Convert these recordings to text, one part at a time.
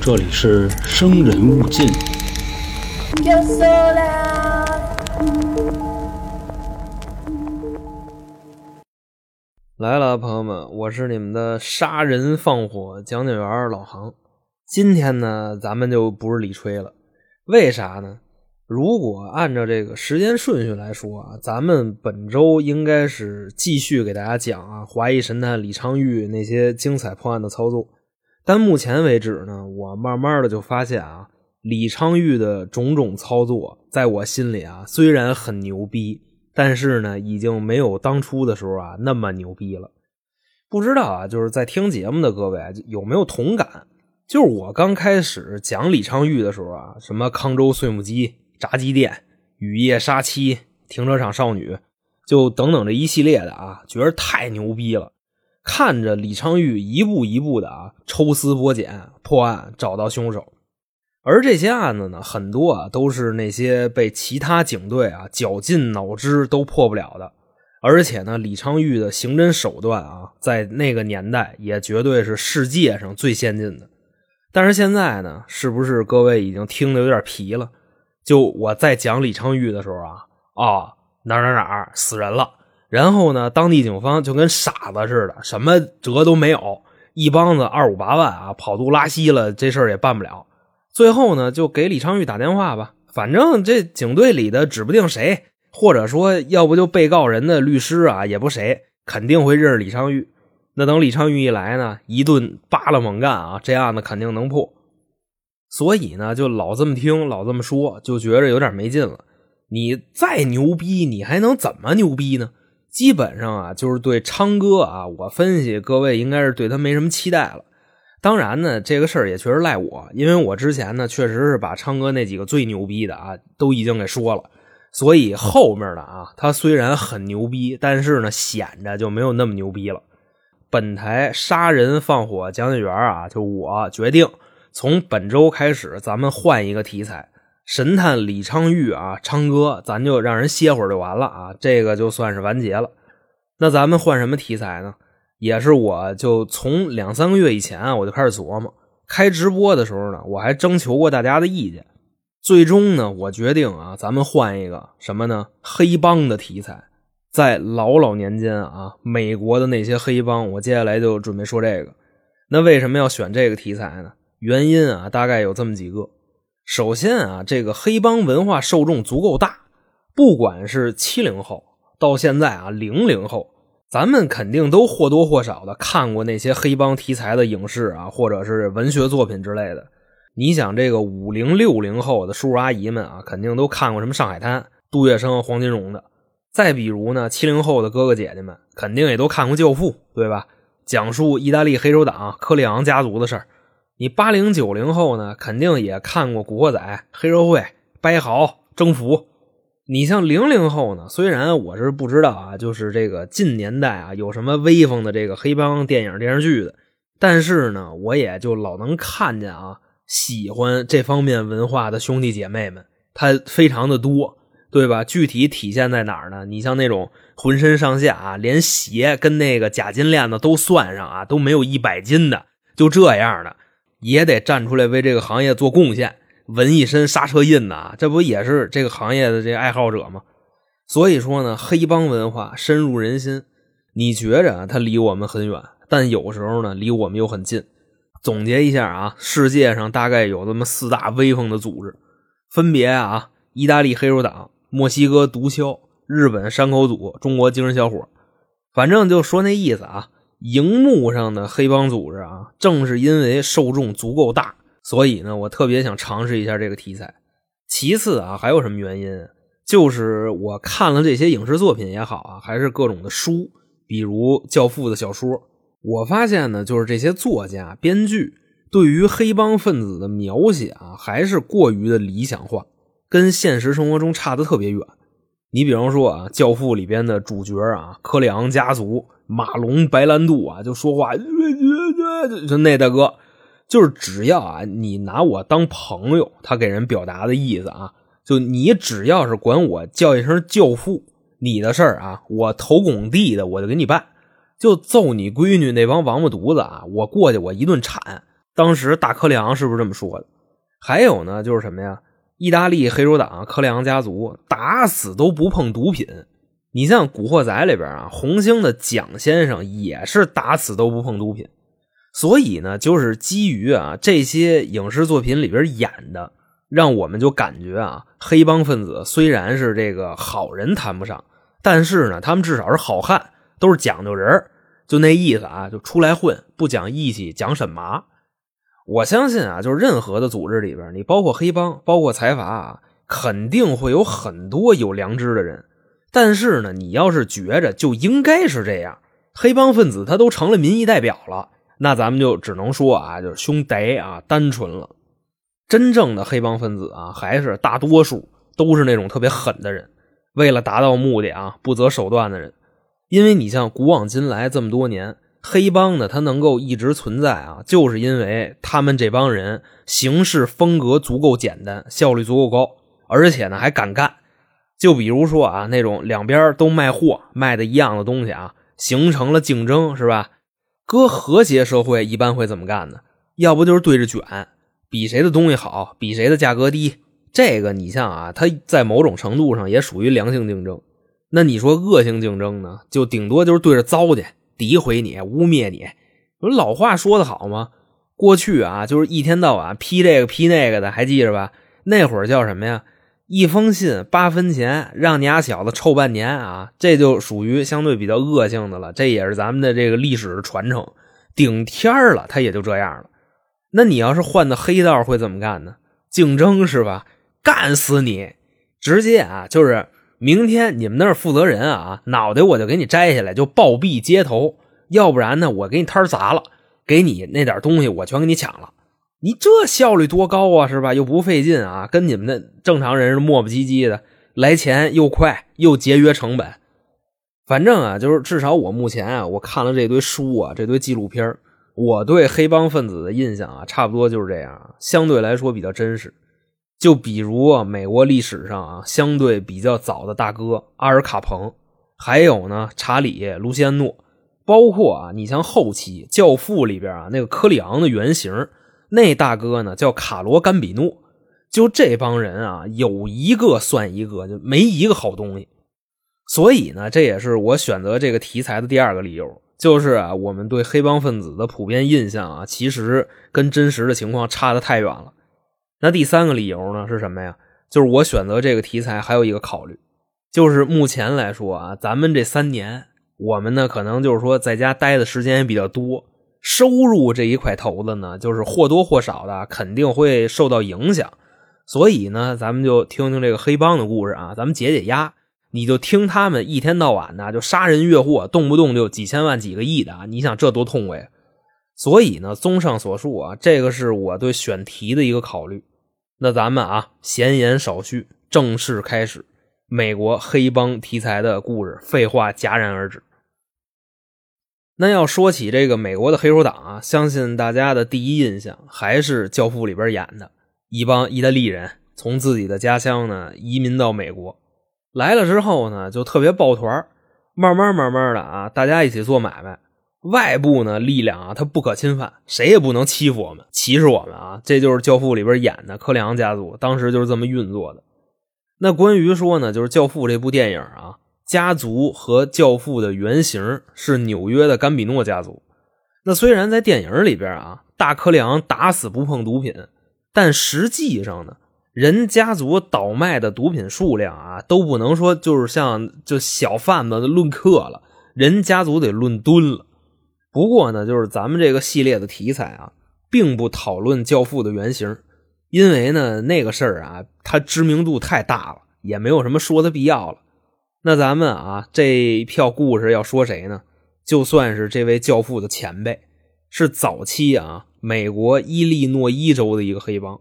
这里是生人勿近。来了，朋友们，我是你们的杀人放火讲解员老航。今天呢，咱们就不是李吹了，为啥呢？如果按照这个时间顺序来说啊，咱们本周应该是继续给大家讲啊，华裔神探李昌钰那些精彩破案的操作。但目前为止呢，我慢慢的就发现啊，李昌钰的种种操作，在我心里啊，虽然很牛逼，但是呢，已经没有当初的时候啊那么牛逼了。不知道啊，就是在听节目的各位有没有同感？就是我刚开始讲李昌钰的时候啊，什么康州碎木机、炸鸡店、雨夜杀妻、停车场少女，就等等这一系列的啊，觉得太牛逼了。看着李昌钰一步一步的啊抽丝剥茧破案，找到凶手。而这些案子呢，很多啊都是那些被其他警队啊绞尽脑汁都破不了的。而且呢，李昌钰的刑侦手段啊，在那个年代也绝对是世界上最先进的。但是现在呢，是不是各位已经听得有点疲了？就我在讲李昌钰的时候啊，啊哪哪哪死人了，然后呢，当地警方就跟傻子似的，什么辙都没有，一帮子二五八万啊，跑肚拉稀了，这事儿也办不了。最后呢，就给李昌钰打电话吧，反正这警队里的指不定谁，或者说要不就被告人的律师啊，也不谁，肯定会认识李昌钰。那等李昌钰一来呢，一顿扒拉猛干啊，这案子肯定能破。所以呢，就老这么听，老这么说，就觉着有点没劲了。你再牛逼，你还能怎么牛逼呢？基本上啊，就是对昌哥啊，我分析各位应该是对他没什么期待了。当然呢，这个事儿也确实赖我，因为我之前呢，确实是把昌哥那几个最牛逼的啊，都已经给说了。所以后面的啊，他虽然很牛逼，但是呢，显着就没有那么牛逼了。本台杀人放火讲解员啊，就我决定从本周开始，咱们换一个题材，神探李昌钰啊，昌哥，咱就让人歇会儿就完了啊，这个就算是完结了。那咱们换什么题材呢？也是我就从两三个月以前啊，我就开始琢磨，开直播的时候呢，我还征求过大家的意见，最终呢，我决定啊，咱们换一个什么呢？黑帮的题材。在老老年间啊，美国的那些黑帮，我接下来就准备说这个。那为什么要选这个题材呢？原因啊，大概有这么几个。首先啊，这个黑帮文化受众足够大，不管是七零后到现在啊零零后，咱们肯定都或多或少的看过那些黑帮题材的影视啊，或者是文学作品之类的。你想，这个五零六零后的叔叔阿姨们啊，肯定都看过什么《上海滩》、杜月笙、黄金荣的。再比如呢，七零后的哥哥姐姐们肯定也都看过《教父》，对吧？讲述意大利黑手党科里昂家族的事儿。你八零九零后呢，肯定也看过《古惑仔》《黑社会》《掰豪》《征服》。你像零零后呢，虽然我是不知道啊，就是这个近年代啊有什么威风的这个黑帮电影电视剧的，但是呢，我也就老能看见啊，喜欢这方面文化的兄弟姐妹们，他非常的多。对吧？具体体现在哪儿呢？你像那种浑身上下啊，连鞋跟那个假金链子都算上啊，都没有一百斤的，就这样的，也得站出来为这个行业做贡献，纹一身刹车印呐，这不也是这个行业的这爱好者吗？所以说呢，黑帮文化深入人心。你觉着它离我们很远，但有时候呢，离我们又很近。总结一下啊，世界上大概有这么四大威风的组织，分别啊，意大利黑手党。墨西哥毒枭、日本山口组、中国精神小伙，反正就说那意思啊。荧幕上的黑帮组织啊，正是因为受众足够大，所以呢，我特别想尝试一下这个题材。其次啊，还有什么原因？就是我看了这些影视作品也好啊，还是各种的书，比如《教父》的小说，我发现呢，就是这些作家、编剧对于黑帮分子的描写啊，还是过于的理想化。跟现实生活中差的特别远。你比方说啊，《教父》里边的主角啊，科里昂家族马龙白兰度啊，就说话，就那大哥，就是只要啊，你拿我当朋友，他给人表达的意思啊，就你只要是管我叫一声教父，你的事儿啊，我投拱地的我就给你办。就揍你闺女那帮王八犊子啊，我过去我一顿铲，当时大科里昂是不是这么说的？还有呢，就是什么呀？意大利黑手党科里昂家族打死都不碰毒品。你像《古惑仔》里边啊，红星的蒋先生也是打死都不碰毒品。所以呢，就是基于啊这些影视作品里边演的，让我们就感觉啊，黑帮分子虽然是这个好人谈不上，但是呢，他们至少是好汉，都是讲究人就那意思啊，就出来混，不讲义气，讲神麻。我相信啊，就是任何的组织里边，你包括黑帮，包括财阀啊，肯定会有很多有良知的人。但是呢，你要是觉着就应该是这样，黑帮分子他都成了民意代表了。那咱们就只能说啊，就是兄弟啊，单纯了。真正的黑帮分子啊，还是大多数都是那种特别狠的人，为了达到目的啊，不择手段的人。因为你像古往今来这么多年，黑帮呢，它能够一直存在啊，就是因为他们这帮人行事风格足够简单，效率足够高，而且呢还敢干。就比如说啊，那种两边都卖货，卖的一样的东西啊，形成了竞争，是吧？搁和谐社会一般会怎么干呢？要不就是对着卷，比谁的东西好，比谁的价格低。这个你像啊，它在某种程度上也属于良性竞争。那你说恶性竞争呢？就顶多就是对着糟践、诋毁你、污蔑你。不是老话说的好吗？过去啊，就是一天到晚批这个批那个的，还记着吧？那会儿叫什么呀？一封信八分钱，让你俩小子臭半年啊！这就属于相对比较恶性的了。这也是咱们的这个历史传承。顶天了，他也就这样了。那你要是换到黑道会怎么干呢？竞争是吧？干死你！直接啊，就是明天你们那儿负责人啊，脑袋我就给你摘下来，就暴毙街头。要不然呢，我给你摊砸了，给你那点东西我全给你抢了。你这效率多高啊，是吧？又不费劲啊，跟你们的正常人是磨磨唧唧的，来钱又快又节约成本。反正啊，就是至少我目前啊，我看了这堆书啊，这堆纪录片我对黑帮分子的印象啊，差不多就是这样，相对来说比较真实。就比如啊，美国历史上啊，相对比较早的大哥阿尔卡彭，还有呢查理卢西安诺，包括啊，你像后期《教父》里边啊那个科里昂的原型。那大哥呢，叫卡罗甘比诺，就这帮人啊，有一个算一个，就没一个好东西。所以呢，这也是我选择这个题材的第二个理由，就是啊，我们对黑帮分子的普遍印象啊，其实跟真实的情况差的太远了。那第三个理由呢是什么呀？就是我选择这个题材还有一个考虑，就是目前来说啊，咱们这三年，我们呢可能就是说在家待的时间也比较多。收入这一块头子呢，就是或多或少的肯定会受到影响，所以呢，咱们就听听这个黑帮的故事啊，咱们解解压。你就听他们一天到晚的就杀人越货，动不动就几千万、几个亿的啊，你想这多痛快？所以呢，综上所述啊，这个是我对选题的一个考虑。那咱们啊，闲言少叙，正式开始美国黑帮题材的故事。废话戛然而止。那要说起这个美国的黑手党啊，相信大家的第一印象还是《教父》里边演的一帮意大利人从自己的家乡呢移民到美国，来了之后呢就特别抱团慢慢慢慢的啊，大家一起做买卖。外部呢力量啊，他不可侵犯，谁也不能欺负我们、歧视我们啊。这就是《教父》里边演的科里昂家族，当时就是这么运作的。那关于说呢，就是《教父》这部电影啊。家族和教父的原型是纽约的甘比诺家族。那虽然在电影里边啊，大柯里昂打死不碰毒品，但实际上呢，人家族倒卖的毒品数量啊，都不能说就是像就小贩子论克了，人家族得论吨了。不过呢，就是咱们这个系列的题材啊，并不讨论教父的原型，因为呢，那个事儿啊，它知名度太大了，也没有什么说的必要了。那咱们啊，这一票故事要说谁呢？就算是这位教父的前辈，是早期啊美国伊利诺伊州的一个黑帮。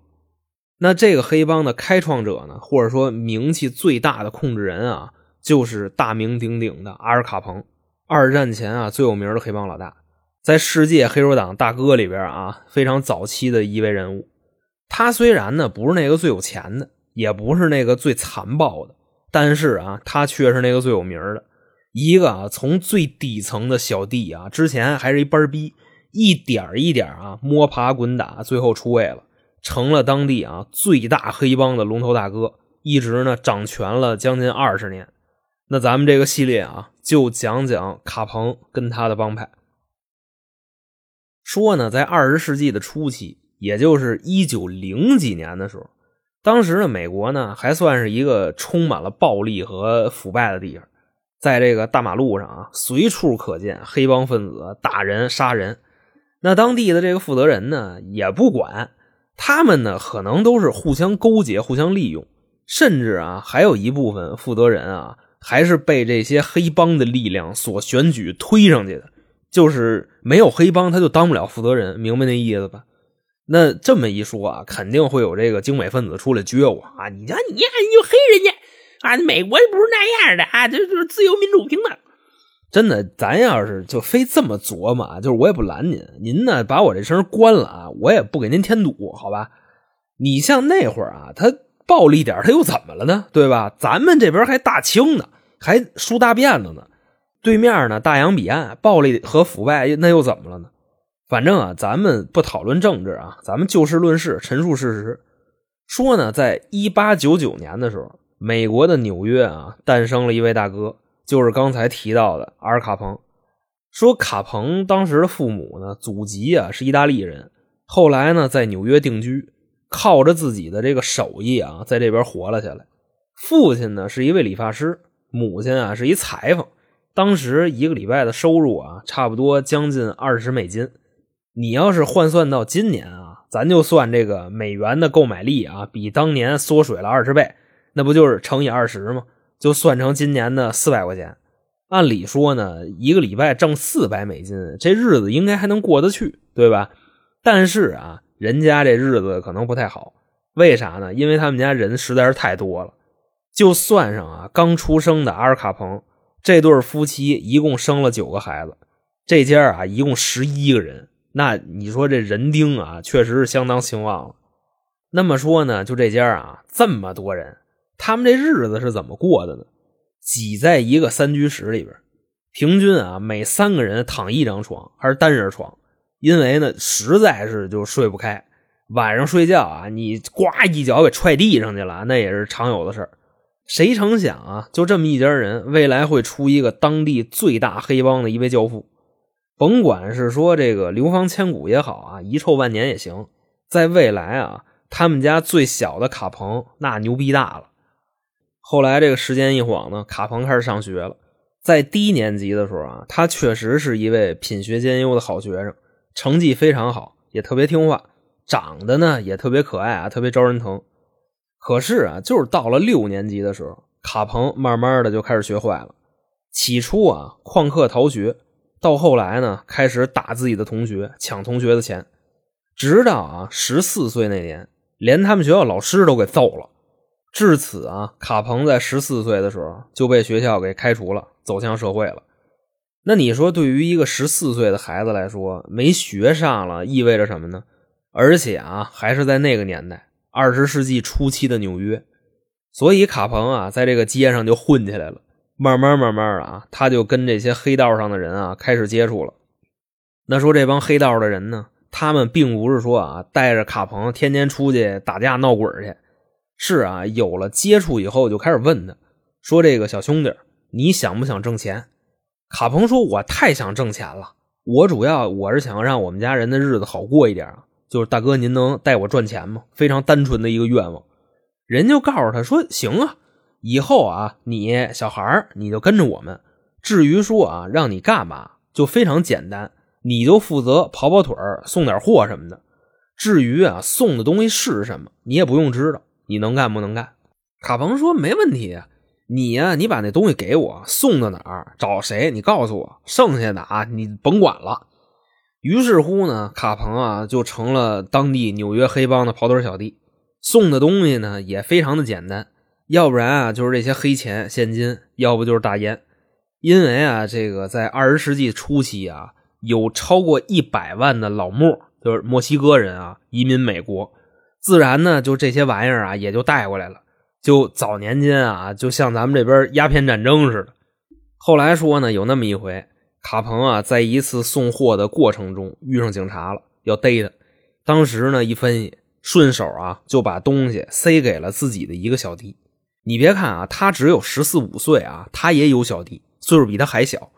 那这个黑帮的开创者呢，或者说名气最大的控制人啊，就是大名鼎鼎的阿尔卡彭，二战前啊最有名的黑帮老大，在世界黑手党大哥里边啊非常早期的一位人物。他虽然呢不是那个最有钱的，也不是那个最残暴的。但是啊，他却是那个最有名的，一个啊，从最底层的小弟啊，之前还是一班逼，一点一点啊摸爬滚打，最后出位了，成了当地啊最大黑帮的龙头大哥，一直呢掌权了将近二十年。那咱们这个系列啊，就讲讲卡彭跟他的帮派。说呢，在二十世纪的初期，也就是一九零几年的时候，当时的美国呢还算是一个充满了暴力和腐败的地方，在这个大马路上啊，随处可见黑帮分子打人杀人。那当地的这个负责人呢，也不管，他们呢可能都是互相勾结、互相利用，甚至啊，还有一部分负责人啊，还是被这些黑帮的力量所选举推上去的。就是没有黑帮，他就当不了负责人，明白那意思吧？那这么一说啊，肯定会有这个精美分子出来撅我啊！你瞧你呀，你就黑人家啊！美国不是那样的啊，这就是自由、民主、平等。真的，咱要是就非这么琢磨啊，就是我也不拦您，您呢把我这声关了啊，我也不给您添堵，好吧？你像那会儿啊，他暴力点，他又怎么了呢？对吧？咱们这边还大清呢，还梳大辫子呢。对面呢，大洋彼岸暴力和腐败，那又怎么了呢？反正啊，咱们不讨论政治啊，咱们就事论事，陈述事实。说呢，在一八九九年的时候，美国的纽约啊，诞生了一位大哥，就是刚才提到的阿尔卡彭。说卡彭当时的父母呢，祖籍啊是意大利人，后来呢在纽约定居，靠着自己的这个手艺啊，在这边活了下来。父亲呢是一位理发师，母亲啊是一裁缝。当时一个礼拜的收入啊，差不多将近二十美金。你要是换算到今年啊，咱就算这个美元的购买力啊，比当年缩水了二十倍，那不就是乘以二十吗？就算成今年的四百块钱。按理说呢，一个礼拜挣四百美金，这日子应该还能过得去，对吧？但是啊，人家这日子可能不太好。为啥呢？因为他们家人实在是太多了，就算上啊刚出生的阿尔卡彭。这对夫妻一共生了九个孩子，这家啊一共十一个人。那你说这人丁啊，确实是相当兴旺了。那么说呢，就这家啊这么多人，他们这日子是怎么过的呢？挤在一个三居室里边，平均啊每三个人躺一张床，还是单人床，因为呢实在是就睡不开。晚上睡觉啊，你呱一脚给踹地上去了，那也是常有的事儿。谁成想啊，就这么一家人，未来会出一个当地最大黑帮的一位教父。甭管是说这个流芳千古也好啊，遗臭万年也行，在未来啊，他们家最小的卡彭那牛逼大了。后来这个时间一晃呢，卡彭开始上学了。在低年级的时候啊，他确实是一位品学兼优的好学生，成绩非常好，也特别听话，长得呢也特别可爱啊，特别招人疼。可是啊，就是到了六年级的时候，卡彭慢慢的就开始学坏了。起初啊，旷课逃学，到后来呢，开始打自己的同学，抢同学的钱，直到啊十四岁那年，连他们学校老师都给揍了。至此啊，卡彭在十四岁的时候就被学校给开除了，走向社会了。那你说，对于一个十四岁的孩子来说，没学上了意味着什么呢？而且啊，还是在那个年代。二十世纪初期的纽约，所以卡彭啊，在这个街上就混起来了。慢慢慢慢的啊，他就跟这些黑道上的人啊开始接触了。那说这帮黑道的人呢，他们并不是说啊带着卡彭天天出去打架闹鬼去，是啊，有了接触以后就开始问他，说这个小兄弟，你想不想挣钱？卡彭说，我太想挣钱了，我主要我是想让我们家人的日子好过一点啊。就是大哥，您能带我赚钱吗？非常单纯的一个愿望。人就告诉他说：“行啊，以后啊，你小孩你就跟着我们。至于说啊，让你干嘛，就非常简单，你就负责跑跑腿送点货什么的。至于啊，送的东西是什么，你也不用知道。你能干不能干？”卡彭说：“没问题啊，你呀，你把那东西给我，送到哪儿，找谁，你告诉我，剩下的啊，你甭管了。”于是乎呢，卡彭啊就成了当地纽约黑帮的跑腿小弟，送的东西呢也非常的简单，要不然啊就是这些黑钱现金，要不就是大烟。因为啊这个在二十世纪初期啊，有超过一百万的老墨，就是墨西哥人啊移民美国，自然呢就这些玩意儿啊也就带过来了。就早年间啊，就像咱们这边鸦片战争似的。后来说呢有那么一回。卡彭啊，在一次送货的过程中遇上警察了，要逮他。当时呢，一分析，顺手啊就把东西塞给了自己的一个小弟。你别看啊，他只有十四五岁啊，他也有小弟，岁数比他还小。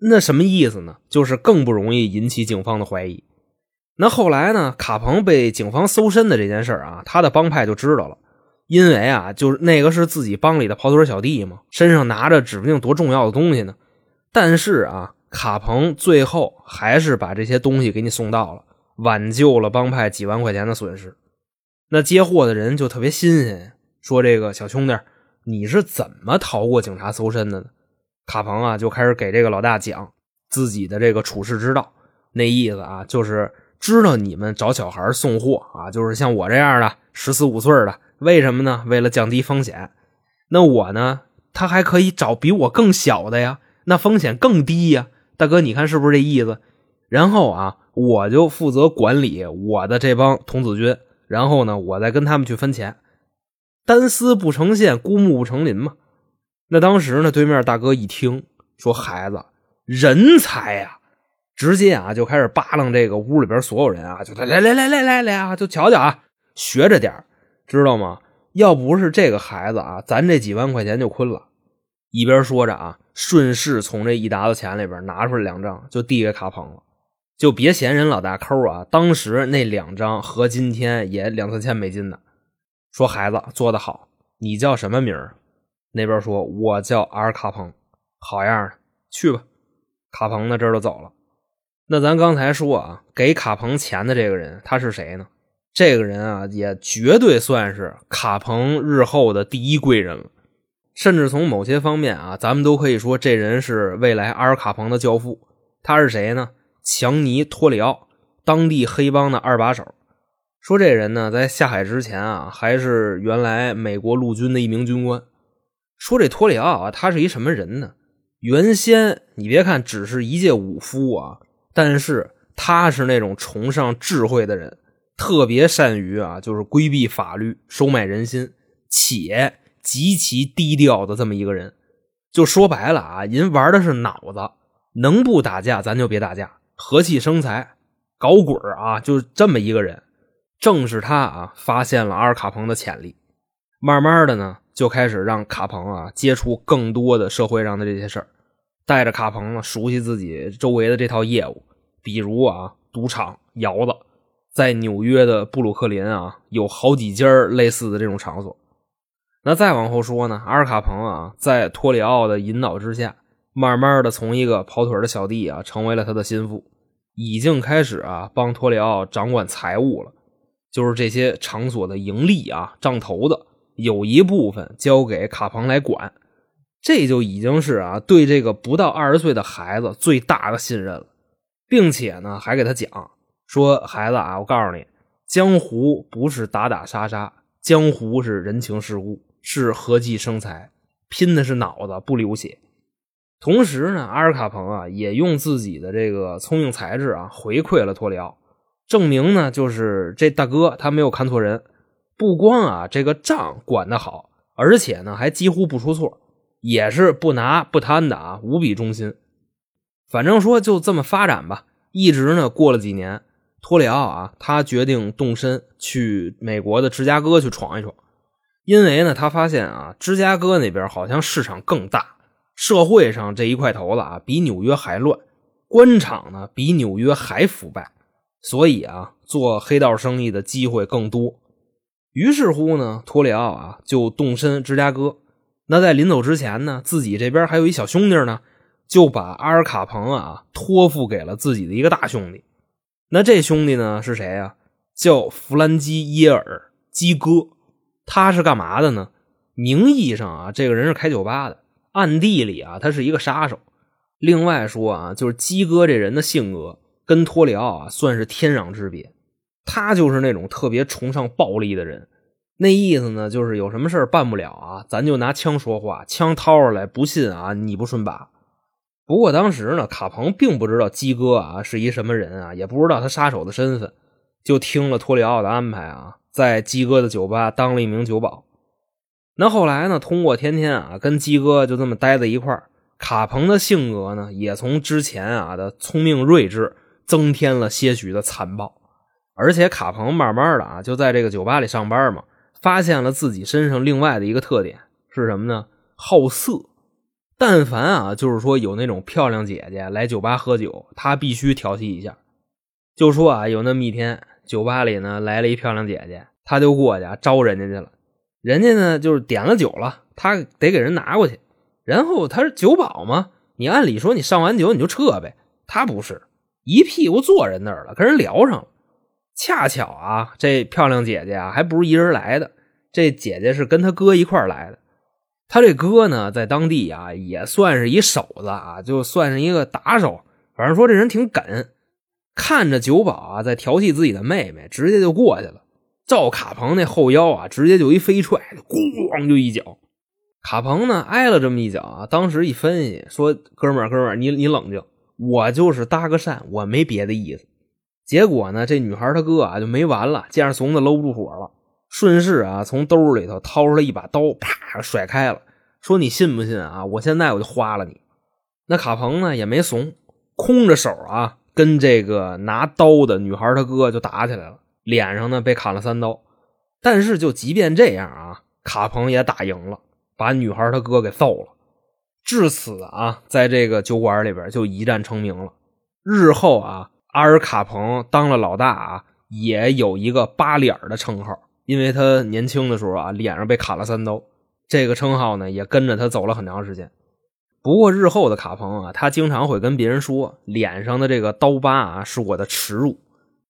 那什么意思呢？就是更不容易引起警方的怀疑。那后来呢，卡彭被警方搜身的这件事儿啊，他的帮派就知道了。因为啊，就是那个是自己帮里的跑腿小弟嘛，身上拿着指不定多重要的东西呢。但是啊。卡彭最后还是把这些东西给你送到了，挽救了帮派几万块钱的损失。那接货的人就特别新鲜，说：“这个小兄弟，你是怎么逃过警察搜身的呢？”卡彭啊，就开始给这个老大讲自己的这个处世之道。那意思啊，就是知道你们找小孩送货啊，就是像我这样的十四五岁的，为什么呢？为了降低风险。那我呢，他还可以找比我更小的呀，那风险更低呀。大哥，你看是不是这意思？然后啊，我就负责管理我的这帮童子军，然后呢，我再跟他们去分钱。单丝不成线，孤木不成林嘛。那当时呢，对面大哥一听说孩子人才呀，直接啊就开始扒拉这个屋里边所有人啊，就来来来来来来来啊，就瞧瞧啊，学着点知道吗？要不是这个孩子啊，咱这几万块钱就亏了。一边说着啊。顺势从这一沓子钱里边拿出来两张，就递给卡彭了。就别嫌人老大抠啊！当时那两张合今天也两三千美金呢。说孩子做的好，你叫什么名儿？那边说我叫阿尔卡彭，好样的，去吧。卡彭呢这就走了。那咱刚才说啊，给卡彭钱的这个人他是谁呢？这个人啊，也绝对算是卡彭日后的第一贵人了。甚至从某些方面啊，咱们都可以说这人是未来阿尔卡彭的教父。他是谁呢？强尼·托里奥，当地黑帮的二把手。说这人呢，在下海之前啊，还是原来美国陆军的一名军官。说这托里奥啊，他是一什么人呢？原先你别看只是一介武夫啊，但是他是那种崇尚智慧的人，特别善于啊，就是规避法律，收买人心，且。极其低调的这么一个人，就说白了啊，人玩的是脑子，能不打架咱就别打架，和气生财，搞鬼啊，就这么一个人。正是他啊，发现了阿尔卡彭的潜力，慢慢的呢，就开始让卡彭啊接触更多的社会上的这些事儿，带着卡彭呢熟悉自己周围的这套业务，比如啊，赌场、窑子，在纽约的布鲁克林啊，有好几家类似的这种场所。那再往后说呢，阿尔卡彭啊，在托里奥的引导之下，慢慢的从一个跑腿的小弟啊，成为了他的心腹，已经开始啊帮托里奥掌管财务了，就是这些场所的盈利啊，账头的有一部分交给卡彭来管，这就已经是啊对这个不到二十岁的孩子最大的信任了，并且呢还给他讲说，孩子啊，我告诉你，江湖不是打打杀杀，江湖是人情世故。是合计生财，拼的是脑子不流血。同时呢，阿尔卡彭啊也用自己的这个聪明才智啊回馈了托里奥，证明呢就是这大哥他没有看错人，不光啊这个账管得好，而且呢还几乎不出错，也是不拿不贪的啊，无比忠心。反正说就这么发展吧，一直呢过了几年，托里奥啊他决定动身去美国的芝加哥去闯一闯。因为呢，他发现啊，芝加哥那边好像市场更大，社会上这一块头子啊比纽约还乱，官场呢比纽约还腐败，所以啊，做黑道生意的机会更多。于是乎呢，托里奥啊就动身芝加哥。那在临走之前呢，自己这边还有一小兄弟呢，就把阿尔卡彭啊托付给了自己的一个大兄弟。那这兄弟呢是谁呀？叫弗兰基耶尔基哥。他是干嘛的呢？名义上啊，这个人是开酒吧的，暗地里啊，他是一个杀手。另外说啊，就是鸡哥这人的性格跟托里奥啊算是天壤之别。他就是那种特别崇尚暴力的人，那意思呢，就是有什么事办不了啊，咱就拿枪说话，枪掏出来，不信啊，你不顺把。不过当时呢，卡彭并不知道鸡哥啊是一什么人啊，也不知道他杀手的身份，就听了托里奥的安排啊。在鸡哥的酒吧当了一名酒保，那后来呢？通过天天啊跟鸡哥就这么待在一块儿，卡彭的性格呢，也从之前啊的聪明睿智，增添了些许的残暴。而且卡彭慢慢的啊，就在这个酒吧里上班嘛，发现了自己身上另外的一个特点是什么呢？好色。但凡啊，就是说有那种漂亮姐姐来酒吧喝酒，他必须调戏一下。就说啊，有那么一天，酒吧里呢来了一漂亮姐姐，他就过去啊招人家去了。人家呢就是点了酒了，他得给人拿过去。然后他是酒保嘛，你按理说你上完酒你就撤呗，他不是，一屁股坐人那儿了，跟人聊上了。恰巧啊，这漂亮姐姐啊还不是一人来的，这姐姐是跟他哥一块来的。他这哥呢，在当地啊也算是一手子啊，就算是一个打手。反正说这人挺梗，看着酒保啊在调戏自己的妹妹，直接就过去了，照卡鹏那后腰啊，直接就一飞踹，咣就一脚。卡鹏呢挨了这么一脚啊，当时一分析说：“哥们儿，哥们儿，你你冷静，我就是搭个讪，我没别的意思。”结果呢，这女孩她哥啊就没完了，见着怂子搂不住火了。顺势啊，从兜里头掏出来一把刀，啪甩开了，说：“你信不信啊？我现在我就花了你。”那卡彭呢也没怂，空着手啊，跟这个拿刀的女孩她哥就打起来了，脸上呢被砍了三刀。但是就即便这样啊，卡彭也打赢了，把女孩她哥给揍了。至此啊，在这个酒馆里边就一战成名了。日后啊，阿尔卡彭当了老大啊，也有一个八脸的称号。因为他年轻的时候啊，脸上被砍了三刀，这个称号呢也跟着他走了很长时间。不过日后的卡彭啊，他经常会跟别人说，脸上的这个刀疤啊是我的耻辱。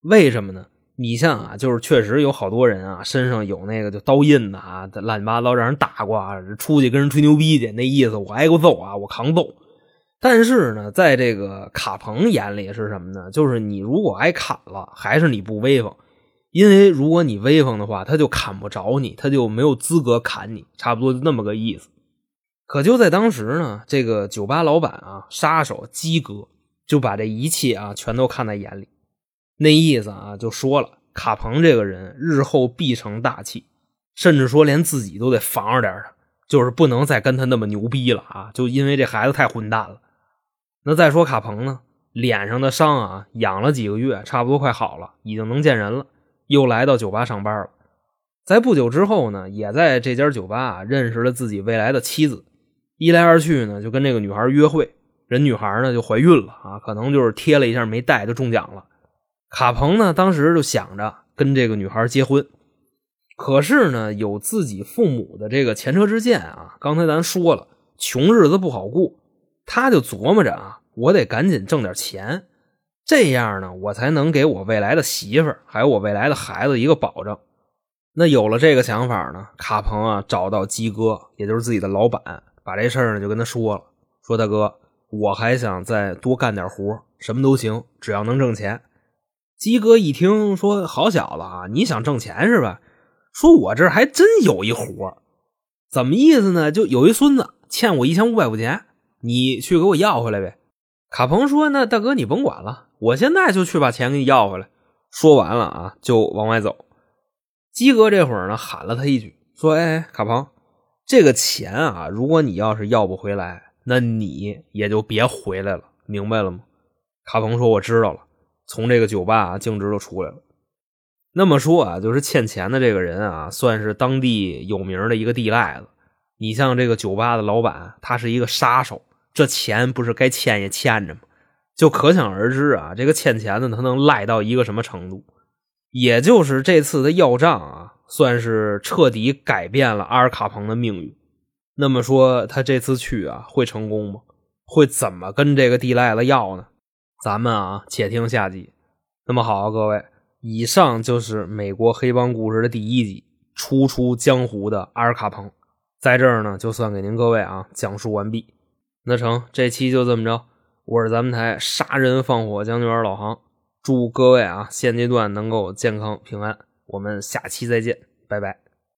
为什么呢？你像啊，就是确实有好多人啊，身上有那个就刀印的啊，乱七八糟让人打过啊，出去跟人吹牛逼去，那意思我挨过揍啊，我扛揍。但是呢，在这个卡彭眼里是什么呢？就是你如果挨砍了，还是你不威风。因为如果你威风的话，他就砍不着你，他就没有资格砍你，差不多就那么个意思。可就在当时呢，这个酒吧老板啊，杀手基哥就把这一切啊全都看在眼里，那意思啊就说了，卡彭这个人日后必成大器，甚至说连自己都得防着点他，就是不能再跟他那么牛逼了啊！就因为这孩子太混蛋了。那再说卡彭呢，脸上的伤啊养了几个月，差不多快好了，已经能见人了。又来到酒吧上班了，在不久之后呢，也在这家酒吧啊认识了自己未来的妻子。一来二去呢，就跟这个女孩约会，人女孩呢就怀孕了啊，可能就是贴了一下没带就中奖了。卡彭呢当时就想着跟这个女孩结婚，可是呢有自己父母的这个前车之鉴啊，刚才咱说了，穷日子不好过，他就琢磨着啊，我得赶紧挣点钱。这样呢，我才能给我未来的媳妇儿还有我未来的孩子一个保证。那有了这个想法呢，卡彭啊找到鸡哥，也就是自己的老板，把这事儿呢就跟他说了：“说大哥，我还想再多干点活，什么都行，只要能挣钱。”鸡哥一听说：“好小子啊，你想挣钱是吧？说我这还真有一活，怎么意思呢？就有一孙子欠我一千五百块钱，你去给我要回来呗。”卡彭说：“那大哥你甭管了。”我现在就去把钱给你要回来。说完了啊，就往外走。鸡哥这会儿呢，喊了他一句，说：“哎，卡彭，这个钱啊，如果你要是要不回来，那你也就别回来了，明白了吗？”卡彭说：“我知道了。”从这个酒吧，径直就出来了。那么说啊，就是欠钱的这个人啊，算是当地有名的一个地赖子。你像这个酒吧的老板，他是一个杀手，这钱不是该欠也欠着吗？就可想而知啊，这个欠钱的他能赖到一个什么程度？也就是这次的要账啊，算是彻底改变了阿尔卡彭的命运。那么说他这次去啊，会成功吗？会怎么跟这个地赖子要呢？咱们啊，且听下集。那么好啊，各位，以上就是美国黑帮故事的第一集——初出江湖的阿尔卡彭。在这儿呢，就算给您各位啊讲述完毕。那成，这期就这么着。我是咱们台杀人放火将军老航，祝各位啊现阶段能够健康平安，我们下期再见，拜拜。